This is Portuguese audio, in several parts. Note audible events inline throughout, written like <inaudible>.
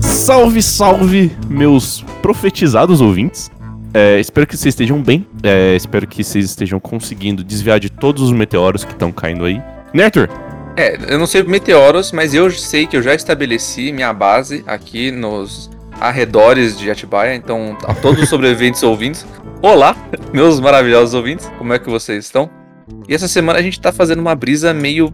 Salve, salve, meus profetizados ouvintes. É, espero que vocês estejam bem. É, espero que vocês estejam conseguindo desviar de todos os meteoros que estão caindo aí. Né, Arthur? É, eu não sei meteoros, mas eu sei que eu já estabeleci minha base aqui nos arredores de Atibaia. Então, a todos os sobreviventes ouvintes, olá, <laughs> meus maravilhosos ouvintes, como é que vocês estão? E essa semana a gente tá fazendo uma brisa meio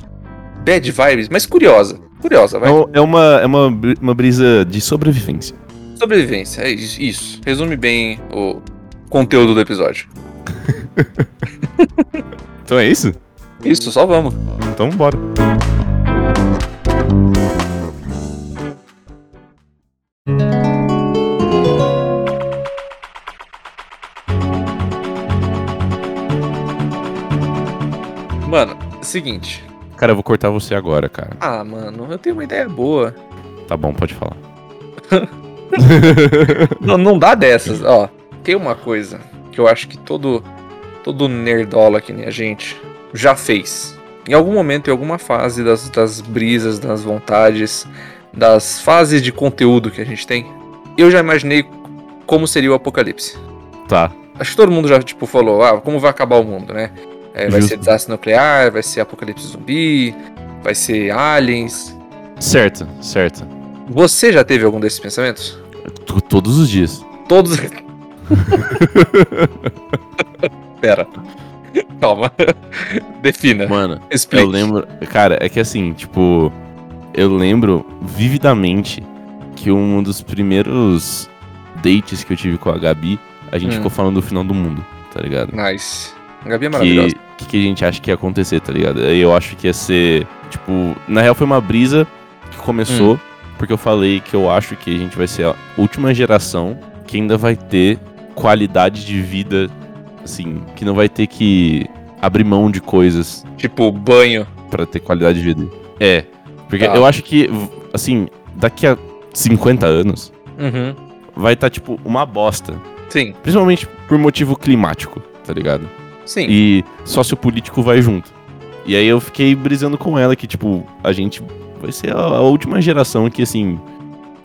bad vibes, mas curiosa. Curiosa, vai. É uma, é uma, uma brisa de sobrevivência. Sobrevivência, é isso. isso. Resume bem o conteúdo do episódio. <laughs> então é isso? Isso, só vamos. Então bora. Mano, seguinte. Cara, eu vou cortar você agora, cara. Ah, mano, eu tenho uma ideia boa. Tá bom, pode falar. <laughs> não, não dá dessas, ó. Tem uma coisa que eu acho que todo todo nerdola que nem a gente já fez. Em algum momento, em alguma fase das, das brisas, das vontades, das fases de conteúdo que a gente tem, eu já imaginei como seria o apocalipse. Tá. Acho que todo mundo já, tipo, falou, ah, como vai acabar o mundo, né? É, vai ser desastre nuclear, vai ser apocalipse zumbi, vai ser aliens. Certo, certo. Você já teve algum desses pensamentos? T Todos os dias. Todos. <laughs> Pera. Calma. Defina. Mano, Explique. eu lembro. Cara, é que assim, tipo. Eu lembro vividamente que um dos primeiros dates que eu tive com a Gabi, a gente hum. ficou falando do final do mundo, tá ligado? Nice. A Gabi é maravilhosa. O que, que, a gente acha que ia acontecer, tá ligado? Eu acho que ia ser. Tipo, na real foi uma brisa que começou, hum. porque eu falei que eu acho que a gente vai ser a última geração que ainda vai ter qualidade de vida, assim, que não vai ter que abrir mão de coisas. Tipo, banho. para ter qualidade de vida. É. Porque tá. eu acho que, assim, daqui a 50 anos, uhum. vai estar, tá, tipo, uma bosta. Sim. Principalmente por motivo climático, tá ligado? Sim. E sociopolítico vai junto. E aí eu fiquei brisando com ela que, tipo, a gente vai ser a, a última geração que, assim,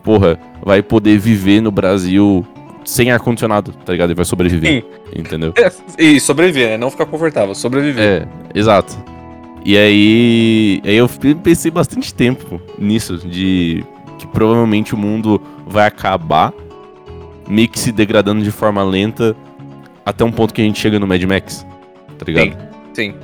porra, vai poder viver no Brasil sem ar-condicionado, tá ligado? E vai sobreviver. Sim. Entendeu? É, e sobreviver, né? Não ficar confortável, sobreviver. É, exato. E aí, aí eu pensei bastante tempo nisso, de que provavelmente o mundo vai acabar meio que se degradando de forma lenta até um ponto que a gente chega no Mad Max tá ligado? Sim. sim.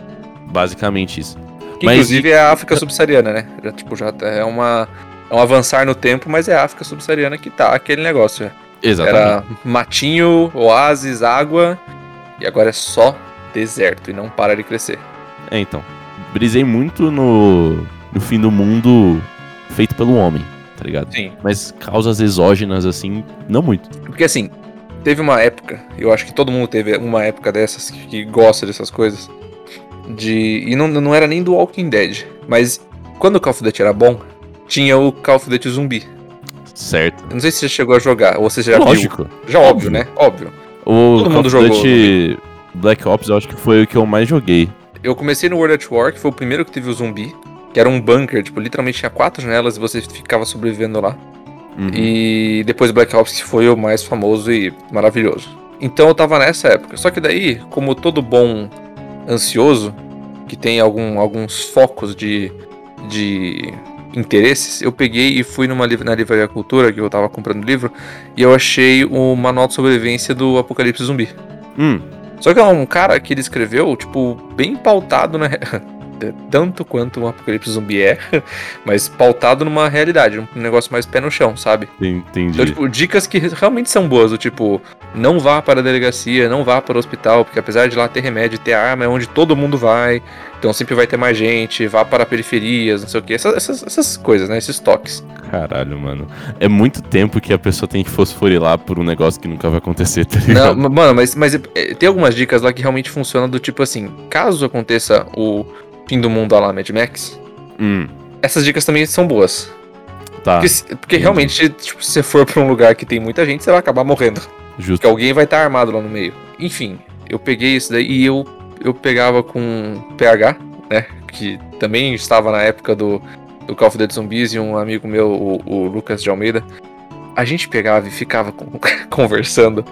Basicamente isso. Que, mas, inclusive é a África subsaariana, né? Já, tipo, já é uma. É um avançar no tempo, mas é a África subsaariana que tá aquele negócio. Exatamente. Era matinho, oásis, água, e agora é só deserto e não para de crescer. É, então. Brisei muito no, no fim do mundo feito pelo homem, tá ligado? Sim. Mas causas exógenas, assim, não muito. Porque assim, Teve uma época, eu acho que todo mundo teve uma época dessas que, que gosta dessas coisas. De. E não, não era nem do Walking Dead. Mas quando o Call of Duty era bom, tinha o Call of Duty zumbi. Certo. Eu não sei se você chegou a jogar, ou você já Lógico. viu. Já óbvio, óbvio né? Óbvio. O Todo Call mundo jogou. Duty Black Ops eu acho que foi o que eu mais joguei. Eu comecei no World at War, que foi o primeiro que teve o zumbi. Que era um bunker, tipo, literalmente tinha quatro janelas e você ficava sobrevivendo lá. Uhum. E depois Black Ops foi o mais famoso e maravilhoso. Então eu tava nessa época. Só que daí, como todo bom ansioso, que tem algum, alguns focos de, de interesses, eu peguei e fui numa na Livraria Cultura, que eu tava comprando livro, e eu achei o manual de sobrevivência do Apocalipse Zumbi. Hum. Só que é um cara que ele escreveu, tipo, bem pautado na. <laughs> tanto quanto um apocalipse zumbi é, <laughs> mas pautado numa realidade, um negócio mais pé no chão, sabe? Entendi. Então, tipo, dicas que realmente são boas, do tipo, não vá para a delegacia, não vá para o hospital, porque apesar de lá ter remédio, ter arma, é onde todo mundo vai, então sempre vai ter mais gente, vá para periferias, não sei o que, essas, essas, essas coisas, né? Esses toques. Caralho, mano. É muito tempo que a pessoa tem que fosforilar por um negócio que nunca vai acontecer, <laughs> tá ligado? Não, mano, mas, mas é, tem algumas dicas lá que realmente funcionam do tipo assim, caso aconteça o fim do mundo lá Mad Max, hum. essas dicas também são boas. Tá. Porque, porque realmente, tipo, se você for pra um lugar que tem muita gente, você vai acabar morrendo. Justo. Porque alguém vai estar armado lá no meio. enfim, eu peguei isso daí e eu, eu pegava com PH, né? Que também estava na época do, do Call of Duty Zombies e um amigo meu, o, o Lucas de Almeida. A gente pegava e ficava <laughs> conversando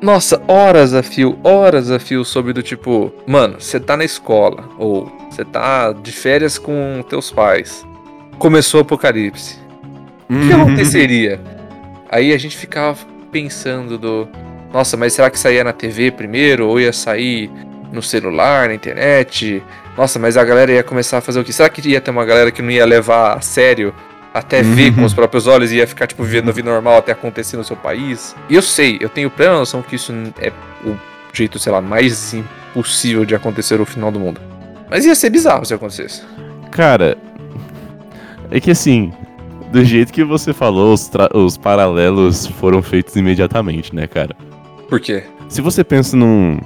nossa, horas a fio, horas a fio sobre do tipo, mano, você tá na escola, ou você tá de férias com teus pais. Começou o apocalipse. O que aconteceria? Aí a gente ficava pensando do. Nossa, mas será que saía na TV primeiro? Ou ia sair no celular, na internet? Nossa, mas a galera ia começar a fazer o quê? Será que ia ter uma galera que não ia levar a sério até uhum. ver com os próprios olhos e ia ficar, tipo, vivendo a vida normal até acontecer no seu país. E eu sei, eu tenho plena noção que isso é o jeito, sei lá, mais impossível de acontecer no final do mundo. Mas ia ser bizarro se acontecesse. Cara, é que assim, do jeito que você falou, os, os paralelos foram feitos imediatamente, né, cara? Por quê? Se você pensa num,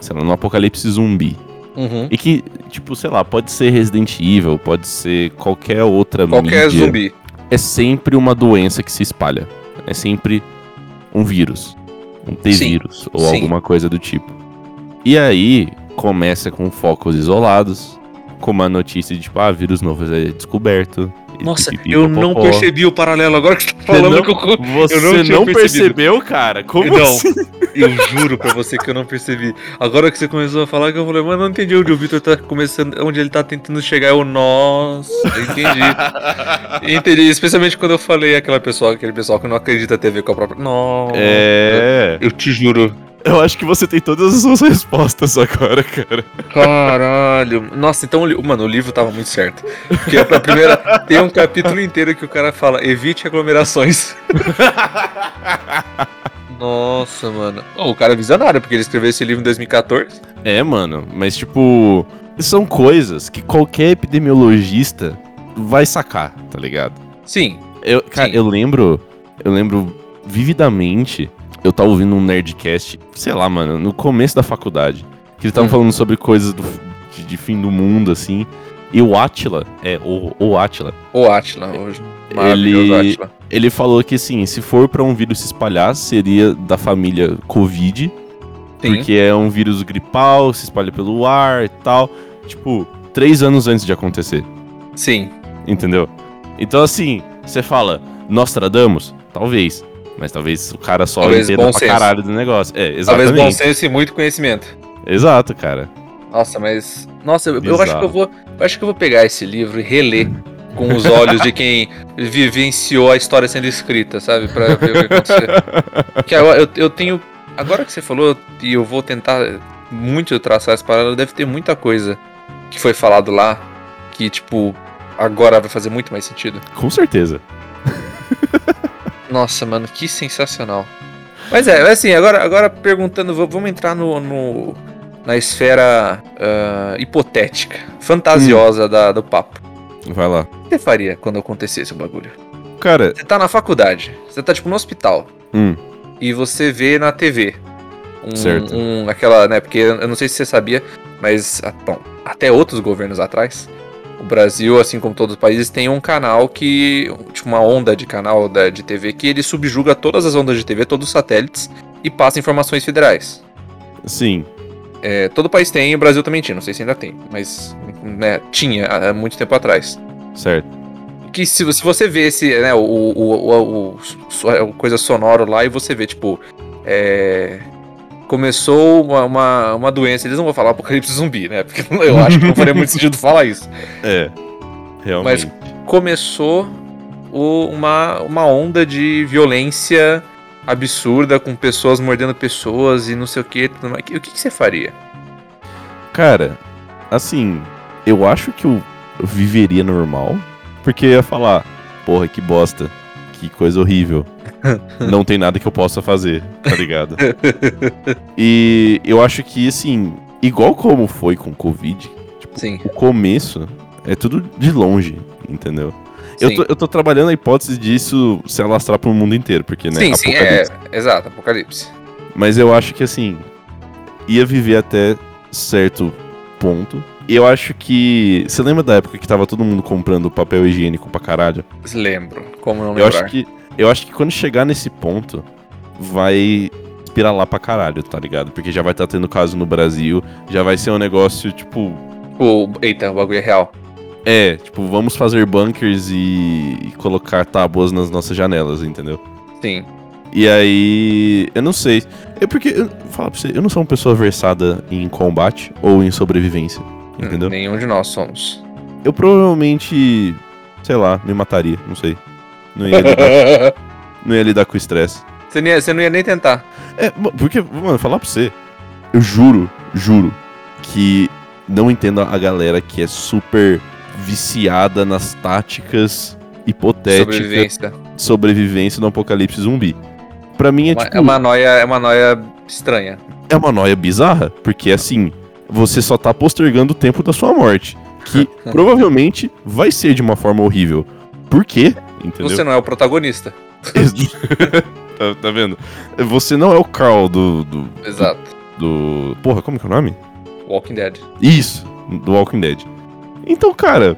sei lá, num apocalipse zumbi, Uhum. E que, tipo, sei lá, pode ser Resident Evil, pode ser qualquer outra Qualquer mídia. zumbi. É sempre uma doença que se espalha. É sempre um vírus. Um T-vírus. Ou Sim. alguma coisa do tipo. E aí, começa com focos isolados. Com uma notícia de, tipo, ah, vírus novo é descoberto. Nossa, eu não percebi o paralelo agora que você tá falando. Você não, que eu, você eu não, não percebeu, cara? Como não, assim? Eu juro pra você que eu não percebi. Agora que você começou a falar, que eu falei, mas não entendi onde o Victor tá começando, onde ele tá tentando chegar. Eu, nossa, entendi. <laughs> entendi, especialmente quando eu falei aquela pessoa, aquele pessoal que não acredita ter a ver com a própria. Nossa. É. Eu, eu te juro. Eu acho que você tem todas as suas respostas agora, cara. Caralho. Nossa, então, mano, o livro tava muito certo. Porque a primeira. tem um capítulo inteiro que o cara fala: evite aglomerações. <laughs> Nossa, mano. Oh, o cara é visionário, porque ele escreveu esse livro em 2014. É, mano, mas tipo. São coisas que qualquer epidemiologista vai sacar, tá ligado? Sim. Eu, cara, Sim. eu lembro. Eu lembro vividamente eu tava ouvindo um Nerdcast, sei lá, mano, no começo da faculdade. Que eles estavam hum. falando sobre coisas do, de, de, fim do mundo, assim. E o Atila, é, o, o Atila. O Atila, hoje. Ele, ele falou que, assim, se for para um vírus se espalhar, seria da família Covid. Sim. Porque é um vírus gripal, se espalha pelo ar e tal. Tipo, três anos antes de acontecer. Sim. Entendeu? Então, assim, você fala, Nostradamus? Talvez. Mas talvez o cara só talvez entenda pra senso. caralho do negócio. É, exatamente. Talvez bom senso e muito conhecimento. Exato, cara. Nossa, mas. Nossa, eu, eu, acho que eu vou. Eu acho que eu vou pegar esse livro e reler com os olhos de quem <laughs> vivenciou a história sendo escrita, sabe? Pra ver o que aconteceu. que eu, eu, eu tenho. Agora que você falou, e eu vou tentar muito traçar essa parada, deve ter muita coisa que foi falado lá que, tipo, agora vai fazer muito mais sentido. Com certeza. Nossa, mano, que sensacional. Mas é, assim, agora, agora perguntando, vamos entrar no, no na esfera uh, hipotética, fantasiosa hum. da, do papo. Vai lá. O que você faria quando acontecesse o bagulho? Cara. Você tá na faculdade, você tá tipo no hospital. Hum. E você vê na TV. Um, certo. Um, aquela, né? Porque eu não sei se você sabia, mas, ah, bom, até outros governos atrás, o Brasil, assim como todos os países, tem um canal que. Tipo, uma onda de canal da, de TV que ele subjuga todas as ondas de TV, todos os satélites, e passa informações federais. Sim. É, todo país tem, o Brasil também tinha, não sei se ainda tem, mas né, tinha há muito tempo atrás. Certo. Que se, se você vê esse, né, o, o, o, o, coisa sonoro lá e você vê, tipo, é, começou uma, uma, uma, doença. Eles não vão falar apocalipse zumbi, né? Porque <laughs> eu acho que não faria muito sentido falar isso. <laughs> É, realmente. Mas começou o, uma, uma onda de violência absurda com pessoas mordendo pessoas e não sei o que. O que, que você faria? Cara, assim, eu acho que eu viveria normal. Porque ia falar, porra, que bosta. Que coisa horrível. <laughs> não tem nada que eu possa fazer, tá ligado? e eu acho que, assim, igual como foi com o Covid, tipo, Sim. o começo é tudo de longe, entendeu? Eu tô, eu tô, trabalhando a hipótese disso se alastrar pro mundo inteiro, porque, né? Sim, sim, é, exato, apocalipse. Mas eu acho que, assim, ia viver até certo ponto. Eu acho que. Você lembra da época que tava todo mundo comprando papel higiênico pra caralho? Lembro. Como não lembrar? Eu acho que eu acho que quando chegar nesse ponto, vai espiralar pra caralho, tá ligado? Porque já vai estar tá tendo caso no Brasil, já vai ser um negócio, tipo. O, eita, o bagulho é real. É, tipo, vamos fazer bunkers e, e colocar tábuas nas nossas janelas, entendeu? Sim. E aí. Eu não sei. É porque. Eu, fala pra você, eu não sou uma pessoa versada em combate ou em sobrevivência. Entendeu? Nenhum de nós somos. Eu provavelmente. Sei lá, me mataria, não sei. Não ia lidar, <laughs> não ia lidar com o estresse. Você não, ia, você não ia nem tentar. É, porque, mano, falar pra você. Eu juro, juro, que não entendo a galera que é super viciada nas táticas hipotéticas sobrevivência, sobrevivência no apocalipse zumbi. Pra mim é, uma, tipo. É uma noia, é uma noia estranha. É uma noia bizarra, porque assim, você só tá postergando o tempo da sua morte. Que <laughs> provavelmente vai ser de uma forma horrível. Por quê? Entendeu? Você não é o protagonista. <laughs> tá, tá, vendo? Você não é o Carl do, do. Exato. Do, do. Porra, como que é o nome? Walking Dead. Isso, do Walking Dead. Então, cara.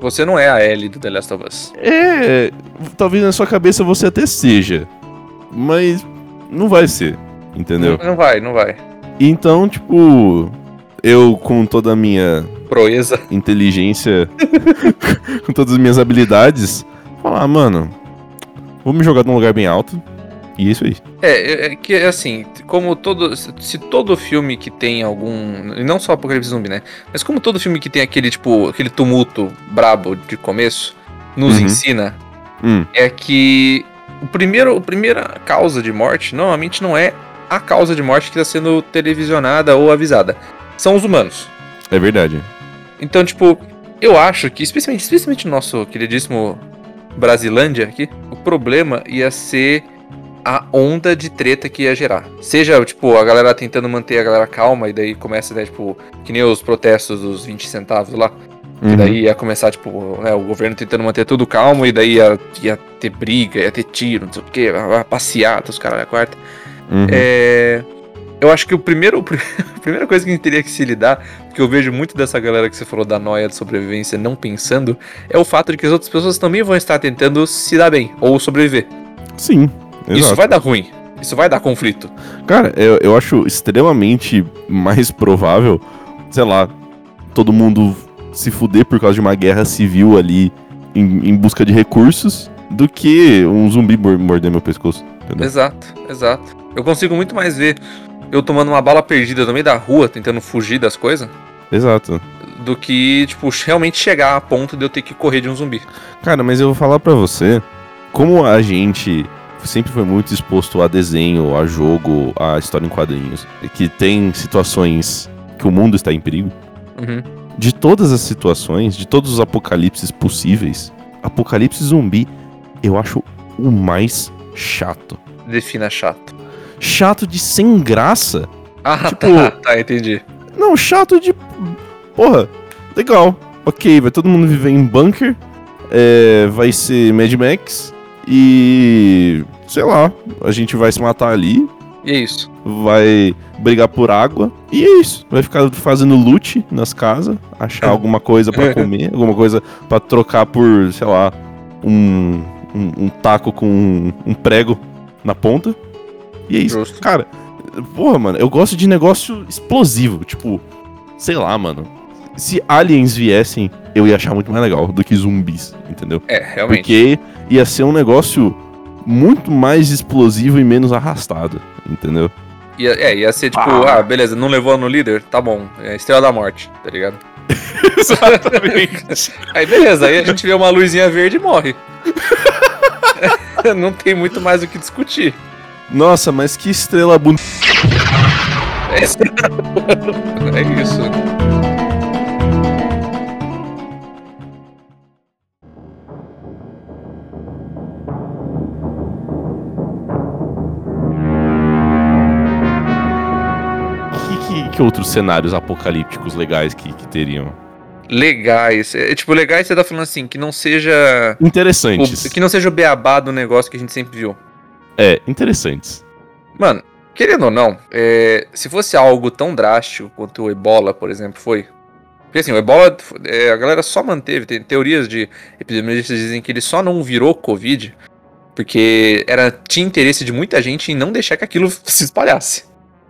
Você não é a Ellie do The Last of Us. É. Talvez na sua cabeça você até seja. Mas não vai ser. Entendeu? Não, não vai, não vai. Então, tipo. Eu, com toda a minha. Proeza. Inteligência. <laughs> com todas as minhas habilidades. Falar, mano. Vou me jogar num lugar bem alto. E é isso aí. É, é, é que assim, como todo. Se todo filme que tem algum. E não só Apocalipse Zumbi, né? Mas como todo filme que tem aquele, tipo, aquele tumulto brabo de começo, nos uhum. ensina, hum. é que o primeiro, a primeira causa de morte normalmente não é a causa de morte que está sendo televisionada ou avisada. São os humanos. É verdade. Então, tipo, eu acho que, especialmente, especialmente no nosso queridíssimo Brasilândia aqui, o problema ia ser a onda de treta que ia gerar. Seja, tipo, a galera tentando manter a galera calma e daí começa, né, tipo, que nem os protestos dos 20 centavos lá. Uhum. E daí ia começar, tipo, né, o governo tentando manter tudo calmo e daí ia, ia ter briga, ia ter tiro, não sei o quê, passeata, os caras da quarta. Uhum. É... Eu acho que o primeiro, <laughs> a primeira coisa que a gente teria que se lidar, que eu vejo muito dessa galera que você falou da noia de sobrevivência não pensando, é o fato de que as outras pessoas também vão estar tentando se dar bem ou sobreviver. Sim. Exato. Isso vai dar ruim. Isso vai dar conflito. Cara, eu, eu acho extremamente mais provável, sei lá, todo mundo se fuder por causa de uma guerra civil ali em, em busca de recursos do que um zumbi morder meu pescoço. Entendeu? Exato, exato. Eu consigo muito mais ver eu tomando uma bala perdida no meio da rua, tentando fugir das coisas. Exato. Do que, tipo, realmente chegar a ponto de eu ter que correr de um zumbi. Cara, mas eu vou falar pra você, como a gente sempre foi muito exposto a desenho, a jogo, a história em quadrinhos, que tem situações que o mundo está em perigo. Uhum. De todas as situações, de todos os apocalipses possíveis, Apocalipse zumbi eu acho o mais chato. Defina chato. Chato de sem graça. Ah, tipo, tá, tá, entendi. Não, chato de. Porra, legal. Ok, vai todo mundo viver em bunker. É, vai ser Mad Max. E. Sei lá, a gente vai se matar ali. E é isso. Vai brigar por água. E é isso. Vai ficar fazendo loot nas casas. Achar <laughs> alguma coisa para comer. alguma coisa para trocar por, sei lá, um, um, um taco com um, um, prego na ponta. E é isso. Justo. Cara, porra, mano, eu gosto de negócio explosivo. Tipo, sei lá, mano. Se aliens viessem, eu ia achar muito mais legal do que zumbis, entendeu? É, realmente. Porque ia ser um negócio muito mais explosivo e menos arrastado, entendeu? Ia, é, ia ser tipo, ah. ah, beleza, não levou no líder? Tá bom, é a estrela da morte, tá ligado? Exatamente. <laughs> aí beleza, aí a gente vê uma luzinha verde e morre. <laughs> <laughs> não tem muito mais o que discutir. Nossa, mas que estrela bonita. É, isso. que outros cenários apocalípticos legais que, que teriam? Legais. É, tipo, legais você tá falando assim, que não seja. Interessantes. O, que não seja o beabá do negócio que a gente sempre viu. É, interessantes. Mano, querendo ou não, é, se fosse algo tão drástico quanto o ebola, por exemplo, foi. Porque assim, o ebola, é, a galera só manteve, tem teorias de epidemiologistas dizem que ele só não virou Covid Porque era, tinha interesse de muita gente em não deixar que aquilo <laughs> se espalhasse.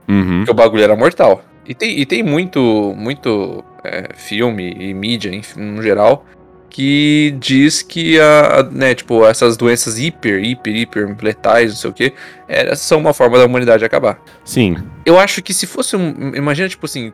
Uhum. Porque o bagulho era mortal. E tem, e tem muito, muito é, filme e mídia, enfim, no geral, que diz que a, a, né, tipo, essas doenças hiper, hiper, hiper letais, não sei o que, era, são uma forma da humanidade acabar. Sim. Eu acho que se fosse um. Imagina, tipo assim,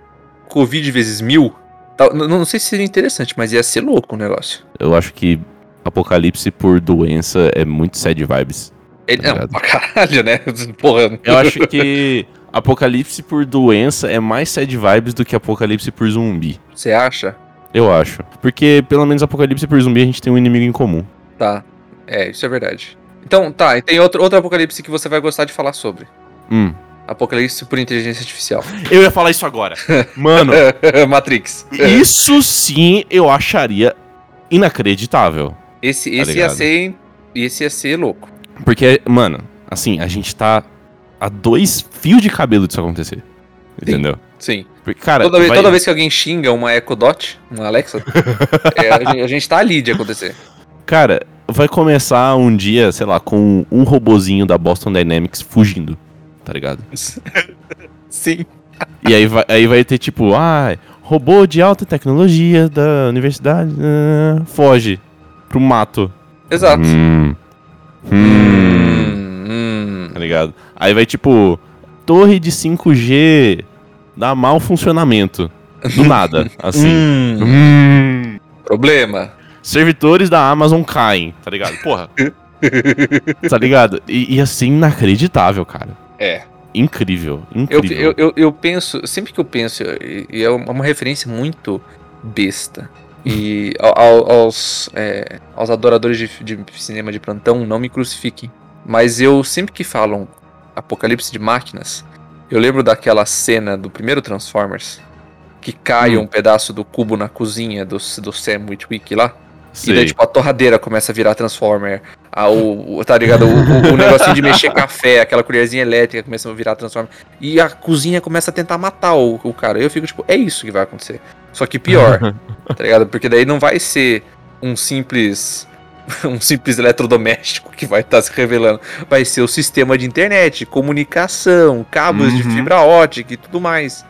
Covid vezes mil. Tal, não, não sei se seria interessante, mas ia ser louco o negócio. Eu acho que apocalipse por doença é muito sad vibes. Ele, Tá não, pra caralho, né? <laughs> Porra. Eu acho que apocalipse por doença é mais sad vibes do que apocalipse por zumbi. Você acha? Eu acho. Porque pelo menos apocalipse por zumbi a gente tem um inimigo em comum. Tá. É, isso é verdade. Então, tá, e tem outro, outro apocalipse que você vai gostar de falar sobre. Hum. Apocalipse por inteligência artificial. Eu ia falar isso agora. Mano, <laughs> Matrix. isso sim eu acharia inacreditável. Esse, Tá esse ia ligado? ser. Esse ia ser louco. Porque, mano, assim, a gente tá a dois fios de cabelo disso acontecer. Entendeu? Sim. Porque, cara, Toda, vez, vai- toda vez que alguém xinga uma Echo Dot, uma Alexa, <laughs> é, a, gente, a gente tá ali de acontecer. Cara, vai começar um dia, sei lá, com um robozinho da Boston Dynamics fugindo, tá ligado? <laughs> Sim. E aí vai, aí vai ter tipo, ah, robô de alta tecnologia da universidade ah, foge pro mato. Exato. Hum. Hum. Hum, hum. Tá ligado? Aí vai tipo, torre de 5G dá mau funcionamento. Do <laughs> nada, assim. Hum. Hum. Problema. Servidores da Amazon caem, tá ligado? Porra. <laughs> tá ligado? E ia ser inacreditável, cara. É. Incrível, Eu, incrível. eu, eu, eu penso, sempre que eu penso, e e é uma referência muito besta. E ao- aos, é, aos adoradores de, de cinema de plantão, não me crucifiquem. Mas eu sempre que falam Apocalipse de Máquinas, eu lembro daquela cena do primeiro Transformers, que cai Hum. um pedaço do cubo na cozinha do, do Sam Witwick lá. E Sei. daí, tipo, a torradeira começa a virar Transformer. A, o, o- tá ligado? O, o, o negocinho de mexer café, aquela colherzinha elétrica começa a virar Transformer. E a cozinha começa a tentar matar o, o cara. Eu fico, tipo, é isso que vai acontecer. Só que pior, <laughs> tá ligado? Porque daí não vai ser um simples. <laughs> Um simples eletrodoméstico que vai estar se revelando. Vai ser o sistema de internet, comunicação, cabos de Uhum. fibra ótica e tudo mais.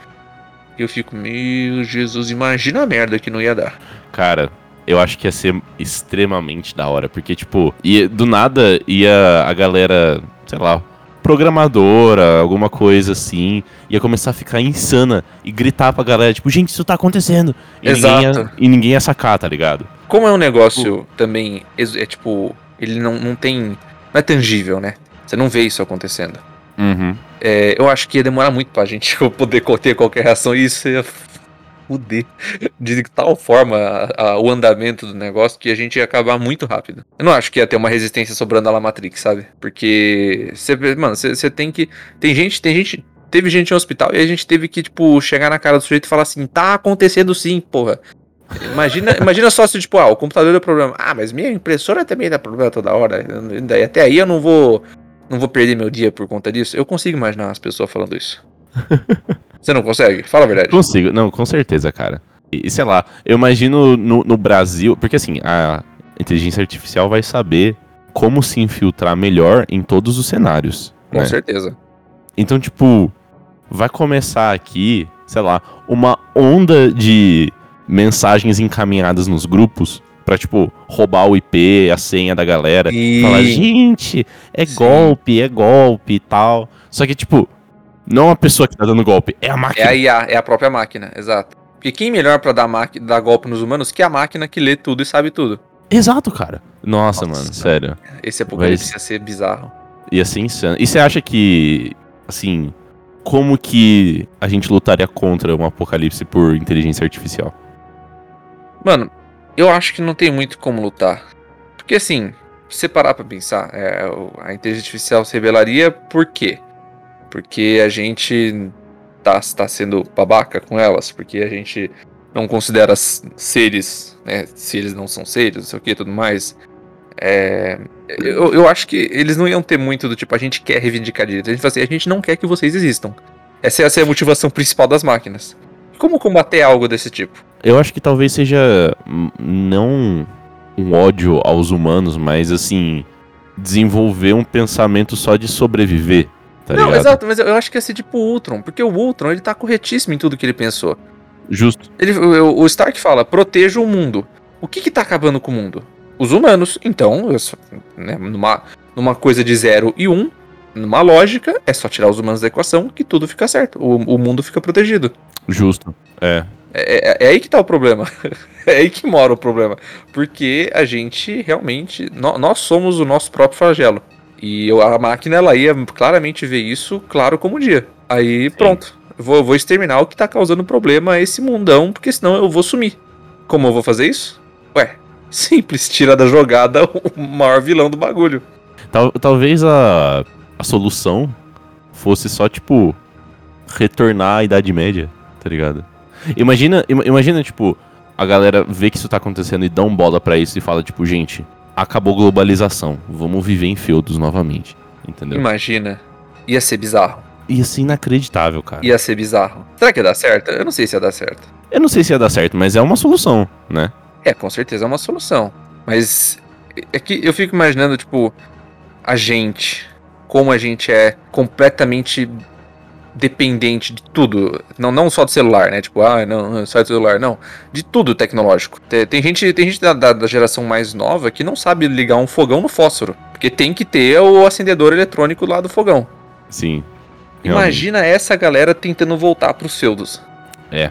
Eu fico, meu Jesus, imagina a merda que não ia dar. Cara, eu acho que ia ser extremamente da hora. Porque, tipo, ia, do nada ia a galera, sei lá, programadora, alguma coisa assim, ia começar a ficar insana e gritar pra galera, tipo, gente, isso tá acontecendo. E, ninguém ia, Exato. e ninguém ia sacar, tá ligado? Como é um negócio também, ex- é tipo, ele não, não tem. Não é tangível, né? Você não vê isso acontecendo. Uhum. É, eu acho que ia demorar muito pra gente <laughs> poder ter qualquer reação e isso ia fuder de tal forma a- a- o andamento do negócio que a gente ia acabar muito rápido. Eu não acho que ia ter uma resistência sobrando lá Matrix, sabe? Porque, você, mano, você tem que. Tem gente, tem gente. Teve gente no hospital e a gente teve que, tipo, chegar na cara do sujeito e falar assim: tá acontecendo sim, porra. Imagina, <laughs> imagina só se, tipo, ah, o computador deu problema. Ah, mas minha impressora também dá problema toda hora. Daí, até aí eu não vou. Não vou perder meu dia por conta disso. Eu consigo imaginar as pessoas falando isso. <laughs> Você não consegue? Fala a verdade. Consigo, não, com certeza, cara. E, sei lá, eu imagino no, no Brasil, porque assim, a inteligência artificial vai saber como se infiltrar melhor em todos os cenários. Com né? certeza. Então, tipo, vai começar aqui, sei lá, uma onda de mensagens encaminhadas nos grupos pra, tipo, roubar o IP, a senha da galera. E... Falar, gente, é Sim. golpe, é golpe e tal. Só que, tipo, não a pessoa que tá dando golpe, é a É máquina. a IA, é a própria máquina, exato. Porque quem melhor pra dar, dar golpe nos humanos que a máquina que lê tudo e sabe tudo? Exato, cara. Nossa, Nossa. mano, sério. Esse apocalipse Mas- ia ser bizarro. Ia ser insano. E você acha que, assim, como que a gente lutaria contra um apocalipse por inteligência artificial? Mano, eu acho que não tem muito como lutar. Porque assim, se você parar pra pensar, é, a inteligência artificial se revelaria por quê? Porque a gente tá, tá sendo babaca com elas, porque a gente não considera seres, né? Se eles não são seres, não sei o que tudo mais. É, eu, eu acho que eles não iam ter muito do tipo, a gente quer reivindicar direito. A gente fala assim, a gente não quer que vocês existam. Essa, essa é a motivação principal das máquinas. Como combater algo desse tipo? Eu acho que talvez seja não um ódio aos humanos, mas assim, desenvolver um pensamento só de sobreviver. Tá não, ligado? exato, mas eu acho que ia ser tipo o Ultron, porque o Ultron ele tá corretíssimo em tudo que ele pensou. Justo. Ele, o, o Stark fala: proteja o mundo. O que que tá acabando com o mundo? Os humanos. Então, eu né, numa, numa coisa de 0 e 1, um, numa lógica, é só tirar os humanos da equação que tudo fica certo. O, o mundo fica protegido. Justo. É. É, é- é aí que tá o problema. <laughs> é aí que mora o problema. Porque a gente realmente. nó- nós somos o nosso próprio flagelo. E eu- a máquina ela ia claramente ver isso claro como dia. Aí pronto. Eu vou, vou exterminar o que tá causando problema a esse mundão, porque senão eu vou sumir. Como eu vou fazer isso? Ué, <laughs> simples, tira da jogada o maior vilão do bagulho. Tal- talvez a, a solução fosse só, tipo, retornar à Idade Média, tá ligado? Imagina, ima- imagina, tipo, a galera vê que isso tá acontecendo e dá um bola pra isso e fala, tipo, gente, acabou a globalização, vamos viver em feudos novamente, entendeu? Imagina. Ia ser bizarro. Ia ser inacreditável, cara. Ia ser bizarro. Será que ia dar certo? Eu não sei se ia dar certo. Eu não sei se ia dar certo, mas é uma solução, né? É, com certeza é uma solução. Mas é que eu fico imaginando, tipo, a gente, como a gente é completamente dependente de tudo. Não, não só do celular, né? Tipo, ah, não, só do celular, não. De tudo tecnológico. Tem, tem gente, tem gente da, da- da geração mais nova que não sabe ligar um fogão no fósforo. Porque tem que ter o acendedor eletrônico lá do fogão. Sim. realmente. Imagina essa galera tentando voltar pros feudos. É.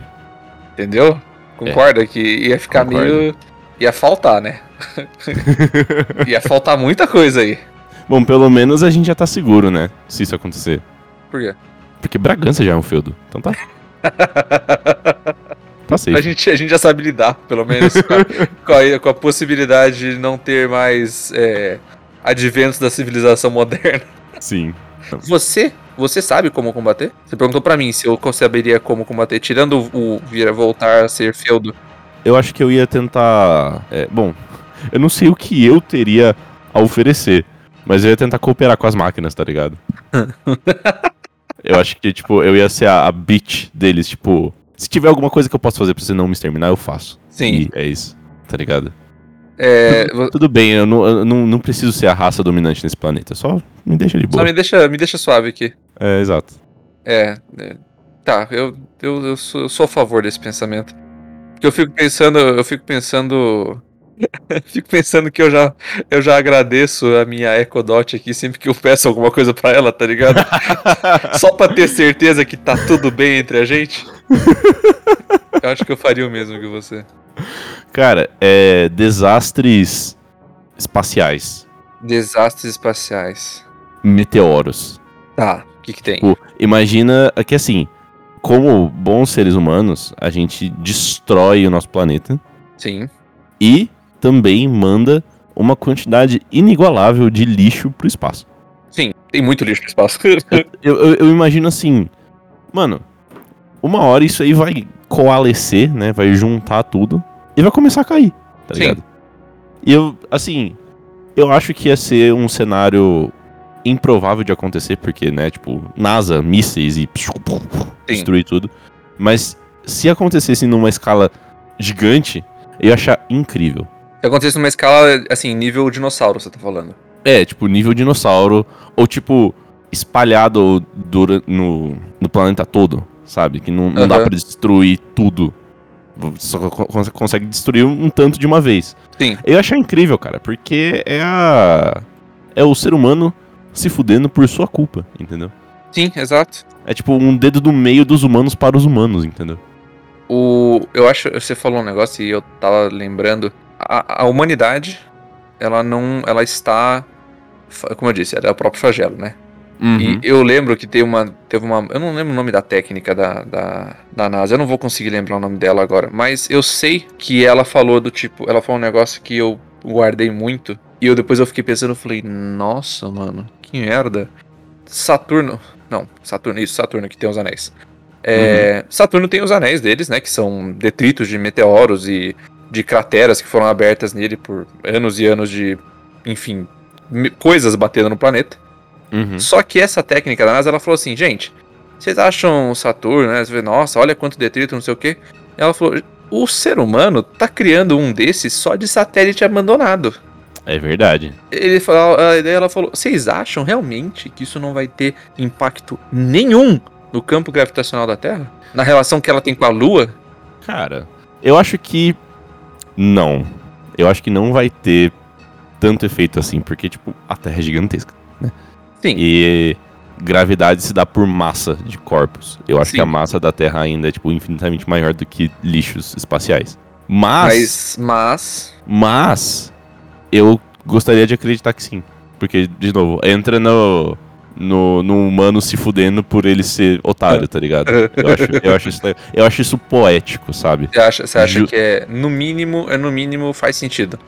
Entendeu? Concorda que ia ficar Concordo. meio. ia faltar, né? <laughs> ia faltar muita coisa aí. Bom, pelo menos a gente já tá seguro, né? Se isso acontecer. Por quê? Porque Bragança já é um feudo. Então tá. <laughs> Tá safe. A gente, a gente já sabe lidar, pelo menos, com a, <laughs> com a- com a possibilidade de não ter mais é, adventos da civilização moderna. Sim. Você, você sabe como combater? Você perguntou pra mim se eu saberia como combater, tirando o, o vir voltar a ser feudo. Eu acho que eu ia tentar. é, bom, eu não sei o que eu teria a oferecer, mas eu ia tentar cooperar com as máquinas, tá ligado? <laughs> eu acho que, tipo, eu ia ser a, a bitch deles, tipo, se tiver alguma coisa que eu possa fazer pra você não me exterminar, eu faço. Sim. E é isso, tá ligado? É, Tudo bem, eu não, eu não, não preciso ser a raça dominante nesse planeta, só me deixa de só boa. me deixa, me deixa suave aqui. É, exato. É, é, tá, eu, eu, eu, sou, eu sou a favor desse pensamento. Porque eu fico pensando, eu fico pensando. <laughs> fico pensando que eu já, eu já agradeço a minha Ecodot aqui sempre que eu peço alguma coisa pra ela, tá ligado? <laughs> Só pra ter certeza que tá tudo bem entre a gente. Eu acho que eu faria o mesmo que você. Cara, é. Desastres espaciais. Desastres espaciais. Meteoros. Tá, o que que tem? Tipo, imagina que assim, como bons seres humanos, a gente destrói o nosso planeta Sim. e também manda uma quantidade inigualável de lixo pro espaço. Sim, tem muito lixo no espaço. <laughs> Eu, eu- eu imagino assim, mano, uma hora isso aí vai coalescer, né? Vai juntar tudo e vai começar a cair, tá Sim. ligado? E eu, assim, eu acho que ia ser um cenário improvável de acontecer, porque, né, tipo, NASA, mísseis e destruir tudo. Mas se acontecesse numa escala gigante, eu ia achar incrível. Se acontecesse numa escala, assim, nível dinossauro, você tá falando. É, tipo, nível dinossauro, ou tipo, espalhado dura, no, no planeta todo, sabe? Que não, não dá Aham. pra destruir tudo. Só co- cons- consegue destruir um tanto de uma vez. Sim. Eu achar incrível, cara, porque é a. É o ser humano se fudendo por sua culpa, entendeu? Sim, exato. É tipo um dedo do meio dos humanos para os humanos, entendeu? O, eu acho, você falou um negócio e eu tava lembrando. A, a humanidade, ela não, ela está, como eu disse, ela é o próprio flagelo, né? Uhum. E eu lembro que tem uma, teve uma, eu não lembro o nome da técnica da, da, da NASA, eu não vou conseguir lembrar o nome dela agora, mas eu sei que ela falou do tipo, ela falou um negócio que eu guardei muito e eu depois eu fiquei pensando, eu falei, nossa, mano, que merda. Saturno, não, Saturno, isso, Saturno que tem os anéis. É, Saturno tem os anéis deles, né, que são detritos de meteoros e de crateras que foram abertas nele por anos e anos de, enfim, coisas batendo no planeta. Uhum. Só que essa técnica da NASA, ela falou assim, gente, vocês acham Saturno, né? Você vê, nossa, olha quanto detrito, não sei o quê. Ela falou, o ser humano tá criando um desses só de satélite abandonado. É verdade. Ele falou, ela falou: vocês acham realmente que isso não vai ter impacto nenhum no campo gravitacional da Terra? Na relação que ela tem com a Lua? Cara, eu acho que não. Eu acho que não vai ter tanto efeito assim, porque, tipo, a Terra é gigantesca, né? Sim. E gravidade se dá por massa de corpos. Eu acho Sim. que a massa da Terra ainda é, tipo, infinitamente maior do que lixos espaciais. Mas, Mas, mas mas, eu gostaria de acreditar que sim. Porque, de novo, entra no, no, no humano se fudendo por ele ser otário, tá ligado? Eu acho, eu acho, isso, eu acho isso poético, sabe? você acha, você acha Ju- que é no mínimo, é no mínimo faz sentido.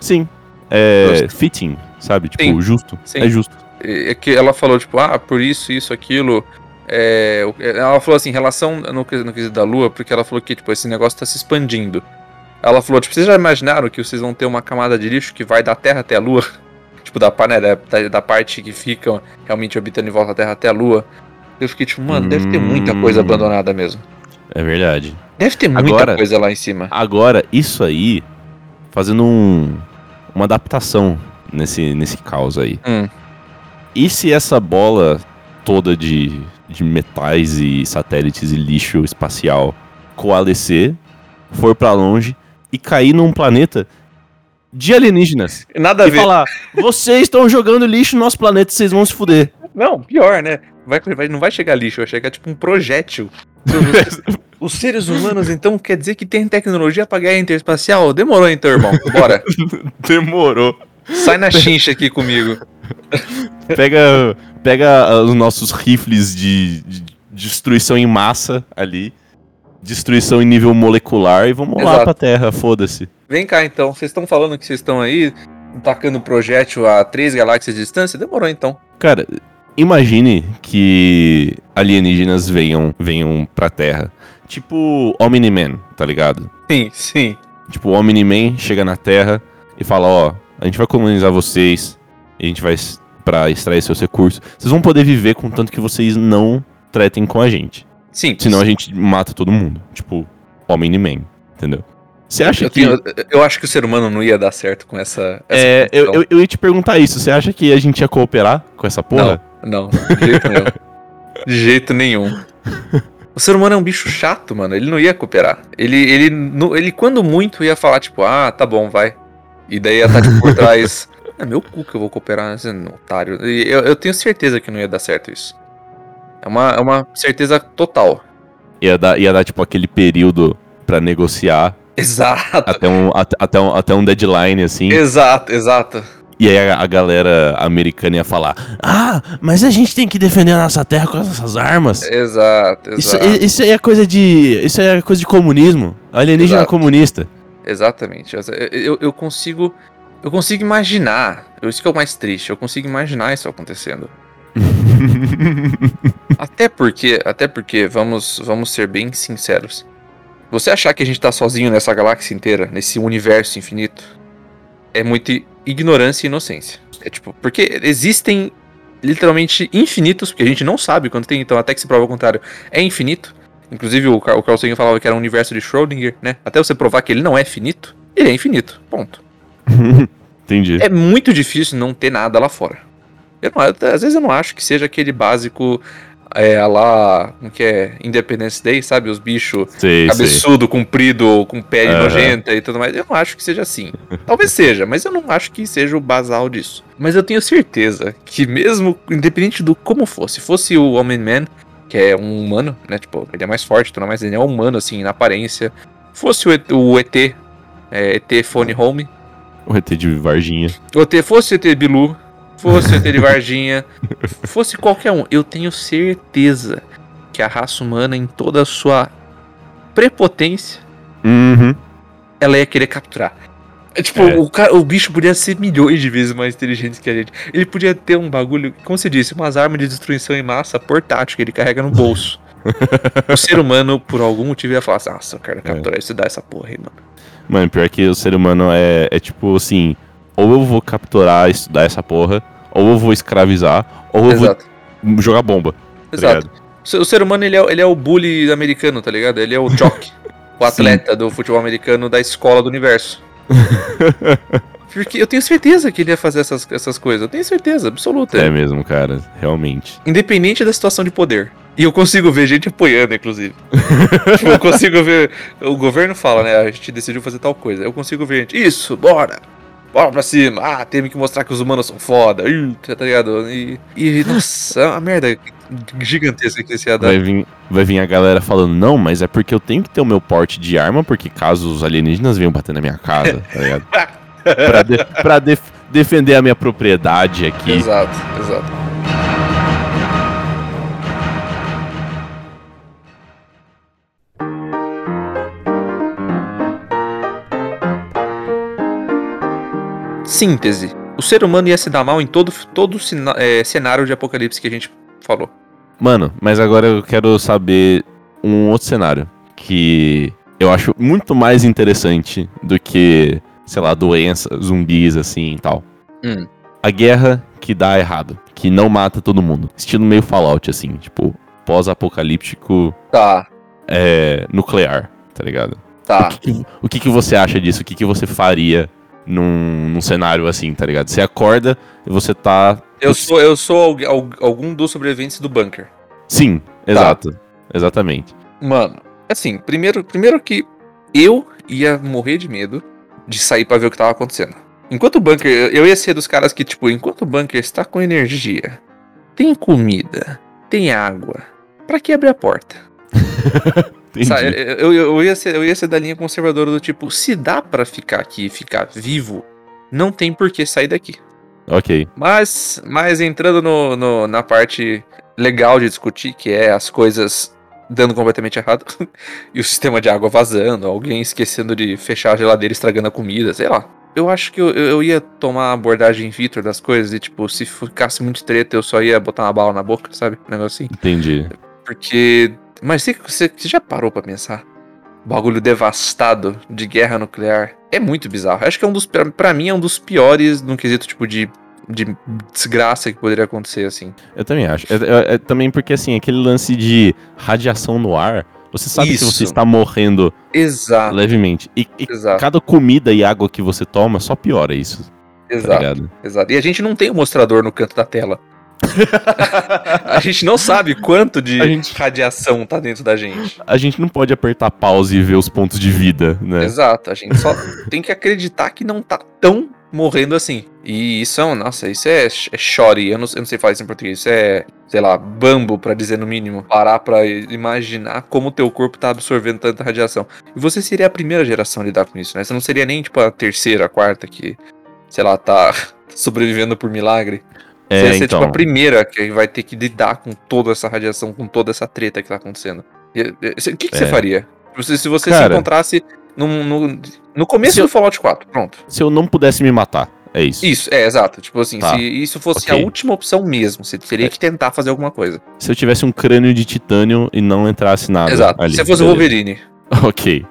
Sim. É Justo. fitting, sabe? Tipo, Sim. justo. Sim. É justo. É é que ela falou, tipo, ah, por isso, isso, aquilo. É, o- ela falou assim, relação no, no quesito da Lua, porque ela falou que, tipo, esse negócio tá se expandindo. Ela falou, tipo, vocês já imaginaram que vocês vão ter uma camada de lixo que vai da Terra até a Lua? Tipo, da, né, da, da, parte que ficam realmente orbitando em volta da Terra até a Lua. Eu fiquei, tipo, mano, deve ter muita coisa Hum. abandonada mesmo. É verdade. Deve ter muita Agora- coisa lá em cima. Agora, isso aí, fazendo um, uma adaptação nesse, nesse caos aí. Hum. E se essa bola toda de, de metais e satélites e lixo espacial coalescer, for pra longe e cair num planeta de alienígenas? Nada a e ver. falar, vocês estão jogando lixo no nosso planeta, vocês vão se fuder. Não, pior, né? Vai, vai- não vai chegar lixo, vai chegar tipo um projétil. <laughs> Os seres humanos, então, quer dizer que tem tecnologia pra guerra interespacial? Demorou então, irmão. Bora. <laughs> Demorou. Sai na chincha aqui comigo. Pega, pega ah, os nossos rifles de, de destruição em massa ali. Destruição em nível molecular e vamos lá Exato. pra Terra, foda-se. Vem cá então. Vocês estão falando que vocês estão aí tacando projétil a três galáxias de distância? Demorou então. Cara, imagine que alienígenas venham, venham pra Terra. Tipo Omni-Man, tá ligado? Sim, sim. Tipo, o Omni-Man chega na Terra e fala, ó, a gente vai colonizar vocês, a gente vai pra extrair seus recursos. Vocês vão poder viver contanto que vocês não tretem com a gente. Sim. Senão a gente mata todo mundo. Tipo, Omni-Man, entendeu? Você acha eu, que... tenho- eu acho que o ser humano não ia dar certo com essa. essa É, eu, eu, eu ia te perguntar isso. Você acha que a gente ia cooperar com essa porra? Não, de jeito nenhum. De jeito nenhum. O ser humano é um bicho chato, mano. Ele não ia cooperar. Ele, ele, no- ele quando muito, ia falar, tipo, ah, tá bom, vai. E daí ia estar, tipo, por trás. <laughs> É meu cu que eu vou cooperar, esse otário. Eu, eu tenho certeza que não ia dar certo isso. É uma, é uma certeza total. Ia, dar, ia dar, tipo, aquele período pra negociar <laughs> Exato. até um, até, um, até um deadline, assim. Exato, exato. E aí a, a galera americana ia falar: Ah, mas a gente tem que defender a nossa terra com essas armas. Exato, Isso, exato. isso aí é coisa de. Isso é coisa de comunismo. Alienígena Exato. comunista. Exatamente. Eu, eu, eu consigo. Eu consigo imaginar. Isso que é o mais triste. Eu consigo imaginar isso acontecendo. <laughs> Até porque, até porque, vamos, vamos ser bem sinceros. Você achar que a gente tá sozinho nessa galáxia inteira, nesse universo infinito, é muita ignorância e inocência. É tipo, porque existem literalmente infinitos, porque a gente não sabe quando tem, então até que se prova o contrário, é infinito. Inclusive o Carl Sagan falava que era um universo de Schrödinger, né? Até você provar que ele não é finito, ele é infinito. Ponto. <laughs> Entendi. É muito difícil não ter nada lá fora. Eu não- às vezes eu não acho que seja aquele básico é, a lá, como que é, Independence Day, sabe? Os bichos Sei, sei. cabeçudo, comprido, com pele Aham. nojenta e tudo mais. Eu não acho que seja assim. <laughs> Talvez seja, mas eu não acho que seja o basal disso. Mas eu tenho certeza que mesmo, independente do como fosse, fosse o Homem-Man, que é um humano, né? Tipo, ele é mais forte, tudo mais, ele é humano, assim, na aparência. Fosse o ET, o ET, é, ET Phone Home, O ET de Varginha. o ET fosse o ET Bilu, fosse o ET de <laughs> Varginha, fosse qualquer um, eu tenho certeza que a raça humana, em toda a sua prepotência, Uhum. ela ia querer capturar. É, tipo, É. o, cara, o bicho podia ser milhões de vezes mais inteligente que a gente. Ele podia ter um bagulho, como você disse, umas armas de destruição em massa portátil que ele carrega no bolso. <laughs> o ser humano, por algum motivo, ia falar assim: Nossa, eu quero capturar isso e dar essa porra aí, mano. Mano, pior que o ser humano é, é tipo assim: ou eu vou capturar, estudar essa porra, ou eu vou escravizar, ou eu Exato. vou jogar bomba. tá Exato. ligado? O ser- humano, ele é, ele é o bully americano, tá ligado? Ele é o jock, <laughs> o atleta do futebol americano da escola do universo. <laughs> Porque eu tenho certeza que ele ia fazer essas, essas coisas. Eu tenho certeza, absoluta. É mesmo, cara. Realmente. Independente da situação de poder. E eu consigo ver gente apoiando, inclusive. <laughs> tipo, eu consigo ver. O governo fala, né? A gente decidiu fazer tal coisa. Eu consigo ver gente. Isso, bora! Bora pra cima! Ah, temos que mostrar que os humanos são foda. Ih, tá ligado? E. E, nossa, é uma merda gigantesca que esse ia dar. Vai vir, vai vir a galera falando, não, mas é porque eu tenho que ter o meu porte de arma, porque caso os alienígenas venham bater na minha casa, tá ligado? <laughs> pra de, pra def, defender a minha propriedade aqui. Exato, exato. Síntese. O ser humano ia se dar mal em todo, todo é, cenário de apocalipse que a gente falou. Mano, mas agora eu quero saber um outro cenário que eu acho muito mais interessante do que, sei lá, doenças, zumbis assim e tal. Hum. A guerra que dá errado, que não mata todo mundo. Estilo meio Fallout, assim, tipo, pós-apocalíptico. Tá. É, nuclear, tá ligado? Tá. O, que, o que, que você acha disso? O que, que você faria num, num cenário assim, tá ligado? Você acorda e você tá. Eu sou, eu sou algum dos sobreviventes do bunker. Sim, tá. exato. Tá. Exatamente. Mano, assim, primeiro, primeiro que eu ia morrer de medo de sair para ver o que tava acontecendo. Enquanto o bunker, eu ia ser dos caras que, tipo, enquanto o bunker está com energia, tem comida, tem água, para que abrir a porta? <laughs> Sabe, eu, eu, ia ser, eu ia ser da linha conservadora do tipo, se dá para ficar aqui e ficar vivo, não tem por que sair daqui. Ok. Mas, mas entrando no, no, na parte legal de discutir, que é as coisas dando completamente errado, <laughs> e o sistema de água vazando, alguém esquecendo de fechar a geladeira estragando a comida, sei lá. Eu acho que eu, eu ia tomar a abordagem Vitor das coisas e, tipo, se ficasse muito treta, eu só ia botar uma bala na boca, sabe? Um negócio assim. Entendi. Porque mas você, você, já parou para pensar? Bagulho devastado de guerra nuclear. É muito bizarro. Acho que é um dos. para mim, é um dos piores no quesito, tipo, de de desgraça que poderia acontecer, assim. Eu também acho. É, é, é, também porque, assim, aquele lance de radiação no ar, você sabe Isso. que você está morrendo Exato. levemente. E, e Exato. cada comida e água que você toma só piora isso. Tá Exato. Tá Exato. E a gente não tem o um mostrador no canto da tela. <laughs> a gente não sabe quanto de gente... radiação tá dentro da gente. A gente não pode apertar pause e ver os pontos de vida, né? Exato, a gente só <laughs> tem que acreditar que não tá tão morrendo assim. E isso é, nossa, isso é, é chore, eu não, eu não sei falar isso em português, isso é, sei lá, bambo, para dizer no mínimo. Parar pra imaginar como o teu corpo tá absorvendo tanta radiação. E você seria a primeira geração a lidar com isso, né? Você não seria nem, tipo, a terceira, a quarta que, sei lá, tá <laughs> sobrevivendo por milagre. É, Você ia ser então... tipo a primeira que vai ter que lidar com toda essa radiação, com toda essa treta que tá acontecendo. O que, que é. você faria? Se, você Cara, se encontrasse no, no, no começo do Fallout 4, pronto. Se eu não pudesse me matar, é isso. Isso, é, exato. Tipo assim, tá. se isso fosse okay. a última opção mesmo, você teria é. que tentar fazer alguma coisa. Se eu tivesse um crânio de titânio e não entrasse nada. Exato. Ali, se fosse o Wolverine. <laughs> Ok.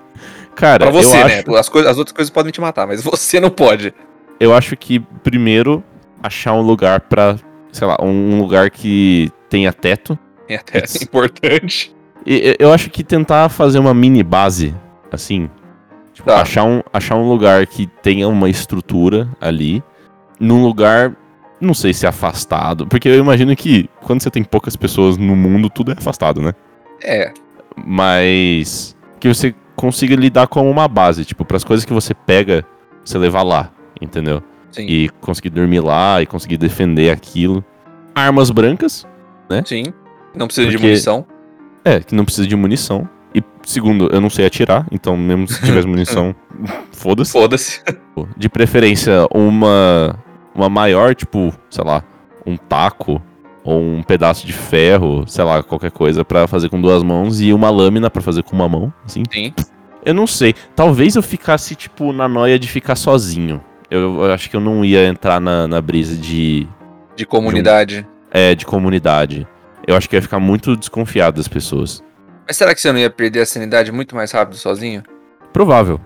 Cara, pra você, né? Acho... As, coisas, as outras coisas podem te matar, mas <laughs> você não pode. Eu acho que primeiro achar um lugar para, sei lá, um lugar que tenha teto. É teto, é <laughs> importante. E, eu acho que tentar fazer uma mini base, assim, tipo, tá. achar, um, achar um lugar que tenha uma estrutura ali, num lugar, não sei se afastado, porque eu imagino que quando você tem poucas pessoas no mundo, tudo é afastado, né? É. Mas que você consiga lidar com uma base, tipo, para as coisas que você pega, você levar lá, entendeu? Sim. E conseguir dormir lá e conseguir defender aquilo. Armas brancas, né? Sim. Não precisa Porque... de munição. É, que não precisa de munição. E segundo, eu não sei atirar, então mesmo se tivesse <laughs> munição, foda-se. Foda-se. De preferência, uma uma maior, tipo, sei lá, um taco ou um pedaço de ferro, sei lá, qualquer coisa para fazer com duas mãos e uma lâmina para fazer com uma mão, assim. Sim. Eu não sei. Talvez eu ficasse, tipo, na noia de ficar sozinho eu, eu acho que eu não ia entrar na, na brisa de. De comunidade. De um, é, de comunidade. Eu acho que ia ficar muito desconfiado das pessoas. Mas será que você não ia perder a sanidade muito mais rápido sozinho? Provável.